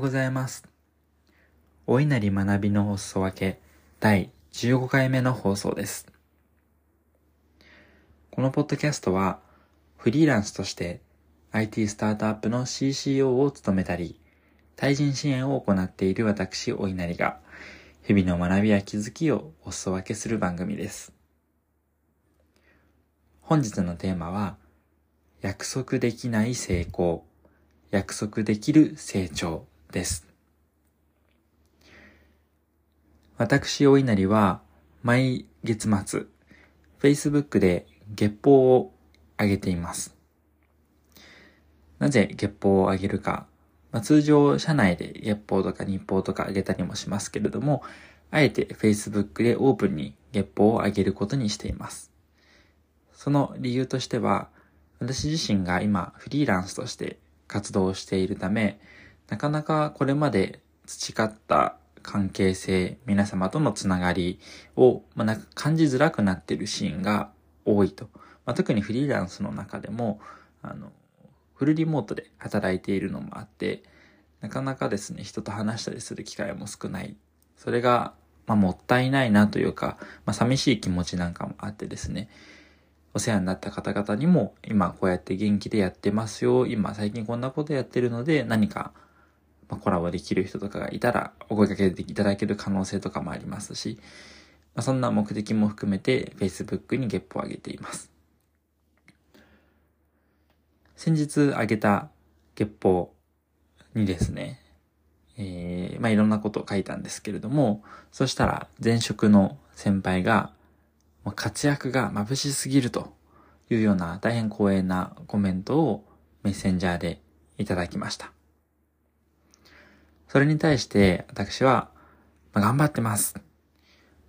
うございます。お稲荷学びのお裾分け第15回目の放送です。このポッドキャストはフリーランスとして IT スタートアップの CCO を務めたり、対人支援を行っている私、お稲荷が日々の学びや気づきをお裾分けする番組です。本日のテーマは約束できない成功約束できる成長です。私、お稲荷は、毎月末、Facebook で月報を上げています。なぜ月報を上げるか。まあ、通常、社内で月報とか日報とか上げたりもしますけれども、あえて Facebook でオープンに月報を上げることにしています。その理由としては、私自身が今フリーランスとして活動しているため、なかなかこれまで培った関係性、皆様とのつながりを、まあ、なんか感じづらくなっているシーンが多いと。まあ、特にフリーランスの中でも、あの、フルリモートで働いているのもあって、なかなかですね、人と話したりする機会も少ない。それが、まあ、もったいないなというか、まあ、寂しい気持ちなんかもあってですね、お世話になった方々にも、今こうやって元気でやってますよ。今最近こんなことやってるので、何か、まあコラボできる人とかがいたら、お声掛けていただける可能性とかもありますし、まあ、そんな目的も含めて、Facebook に月報を上げています。先日上げた月報にですね、えー、まあ、いろんなことを書いたんですけれども、そしたら前職の先輩が、活躍が眩しすぎるというような大変光栄なコメントをメッセンジャーでいただきました。それに対して私は、まあ、頑張ってます。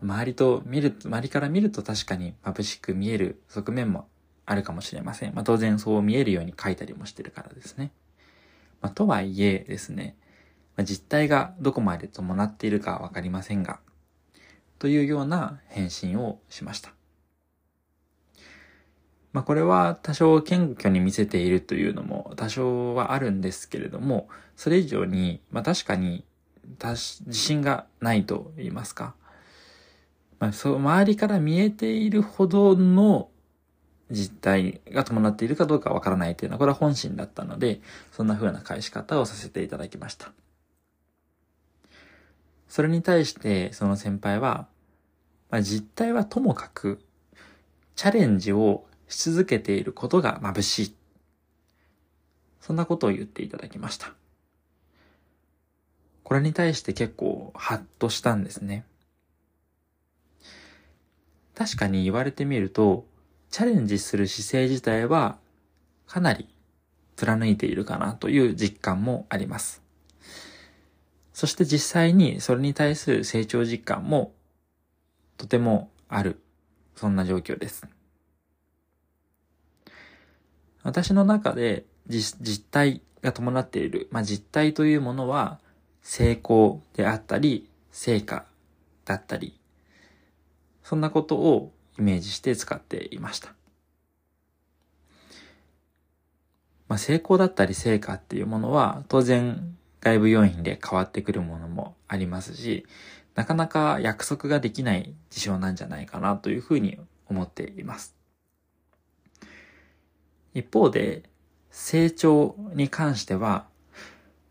周りと見る、周りから見ると確かに眩しく見える側面もあるかもしれません。まあ、当然そう見えるように書いたりもしてるからですね。まあ、とはいえですね、まあ、実態がどこまで伴っているかわかりませんが、というような返信をしました。まあこれは多少謙虚に見せているというのも多少はあるんですけれども、それ以上に、まあ確かに自信がないと言いますか。まあそう、周りから見えているほどの実態が伴っているかどうかわからないというのは、これは本心だったので、そんな風な返し方をさせていただきました。それに対してその先輩は、まあ、実態はともかく、チャレンジをし続けていることが眩しい。そんなことを言っていただきました。これに対して結構ハッとしたんですね。確かに言われてみると、チャレンジする姿勢自体はかなり貫いているかなという実感もあります。そして実際にそれに対する成長実感もとてもある。そんな状況です。私の中で実実態が伴っている、まあ、実態というものは成功であったり、成果だったり、そんなことをイメージして使っていました。まあ、成功だったり成果っていうものは当然外部要因で変わってくるものもありますし、なかなか約束ができない事象なんじゃないかなというふうに思っています。一方で、成長に関しては、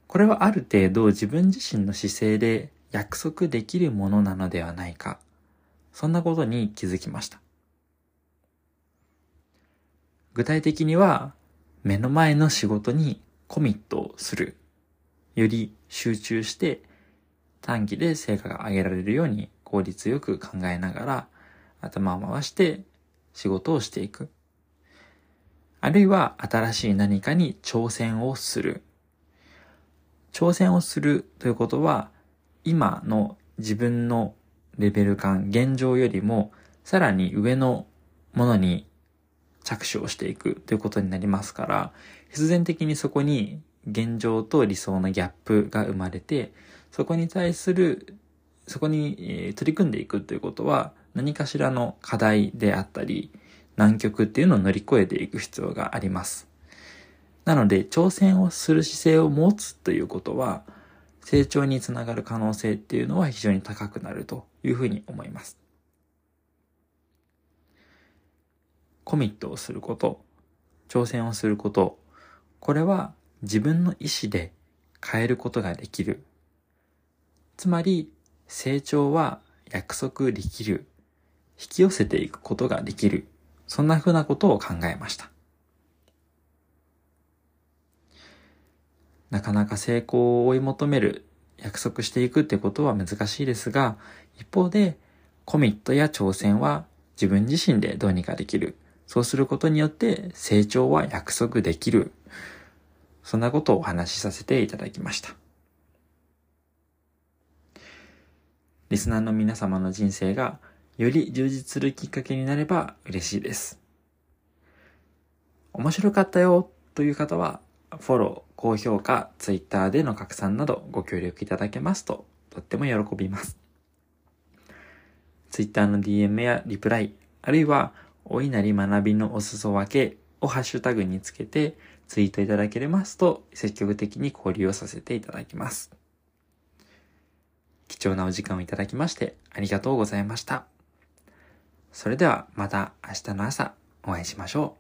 これはある程度自分自身の姿勢で約束できるものなのではないか。そんなことに気づきました。具体的には、目の前の仕事にコミットする。より集中して短期で成果が上げられるように効率よく考えながら頭を回して仕事をしていく。あるいは新しい何かに挑戦をする。挑戦をするということは今の自分のレベル感、現状よりもさらに上のものに着手をしていくということになりますから、必然的にそこに現状と理想のギャップが生まれて、そこに対する、そこに取り組んでいくということは、何かしらの課題であったり、難局っていうのを乗り越えていく必要があります。なので、挑戦をする姿勢を持つということは、成長につながる可能性っていうのは非常に高くなるというふうに思います。コミットをすること、挑戦をすること、これは自分の意思で変えることができる。つまり、成長は約束できる。引き寄せていくことができる。そんな風なことを考えました。なかなか成功を追い求める、約束していくってことは難しいですが、一方で、コミットや挑戦は自分自身でどうにかできる。そうすることによって成長は約束できる。そんなことをお話しさせていただきました。リスナーの皆様の人生がより充実するきっかけになれば嬉しいです。面白かったよという方は、フォロー、高評価、ツイッターでの拡散などご協力いただけますと、とっても喜びます。ツイッターの DM やリプライ、あるいは、お稲荷学びのお裾分けをハッシュタグにつけてツイートいただけますと、積極的に交流をさせていただきます。貴重なお時間をいただきましてありがとうございました。それではまた明日の朝お会いしましょう。